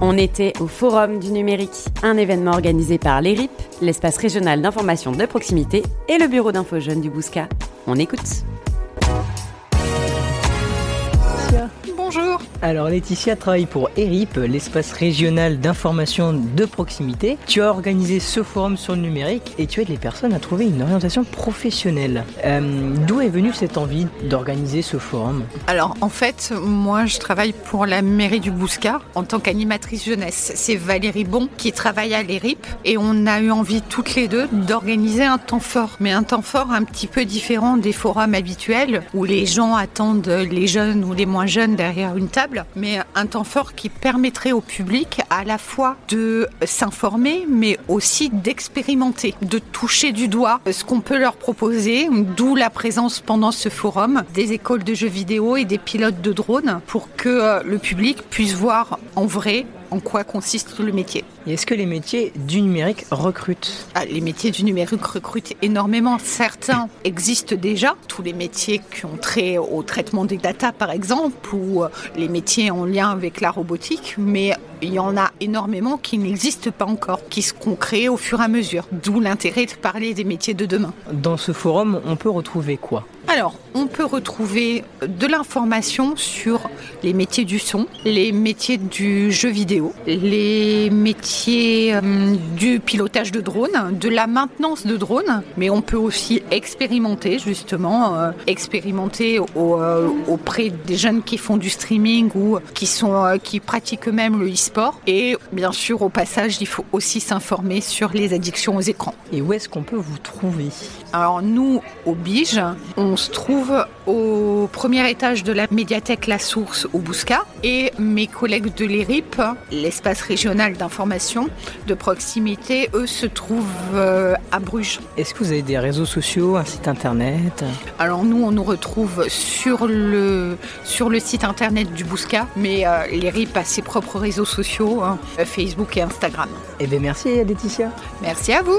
On était au Forum du numérique, un événement organisé par l'ERIP, l'espace régional d'information de proximité, et le bureau d'info jeunes du Bouscat. On écoute. Bonjour. Alors Laetitia travaille pour ERIP, l'espace régional d'information de proximité. Tu as organisé ce forum sur le numérique et tu aides les personnes à trouver une orientation professionnelle. Euh, D'où est venue cette envie d'organiser ce forum? Alors en fait, moi je travaille pour la mairie du Bouscat en tant qu'animatrice jeunesse. C'est Valérie Bon qui travaille à l'ERIP et on a eu envie toutes les deux d'organiser un temps fort. Mais un temps fort un petit peu différent des forums habituels où les gens attendent les jeunes ou les moins jeunes une table, mais un temps fort qui permettrait au public à la fois de s'informer, mais aussi d'expérimenter, de toucher du doigt ce qu'on peut leur proposer, d'où la présence pendant ce forum des écoles de jeux vidéo et des pilotes de drones pour que euh, le public puisse voir en vrai en quoi consiste le métier. Et est-ce que les métiers du numérique recrutent? Ah, Les métiers du numérique recrutent énormément. Certains existent déjà, tous les métiers qui ont trait au traitement des data par exemple, ou euh, les métiers en lien avec la robotique, mais il y en a énormément qui n'existent pas encore, qui se créés au fur et à mesure. D'où l'intérêt de parler des métiers de demain. Dans ce forum, on peut retrouver quoi? Alors, on peut retrouver de l'information sur les métiers du son, les métiers du jeu vidéo, les métiers euh, du pilotage de drone, de la maintenance de drone, mais on peut aussi expérimenter justement, euh, expérimenter euh, auprès des jeunes qui font du streaming ou qui sont qui pratiquent eux-mêmes le e-sport. Et bien sûr, au passage, il faut aussi s'informer sur les addictions aux écrans. Et où est-ce qu'on peut vous trouver? Alors nous, au Bige, on se trouve au premier étage de la médiathèque La Source au Bouscat et mes collègues de l'ERIP, l'espace régional d'information de proximité, eux se trouvent euh, à Bruges. Est-ce que vous avez des réseaux sociaux, un site internet? Alors nous, on nous retrouve sur le, sur le site internet du Bouscat, mais euh, l'ERIP a ses propres réseaux sociaux, hein, Facebook et Instagram. Eh bien merci Laetitia. Merci à vous.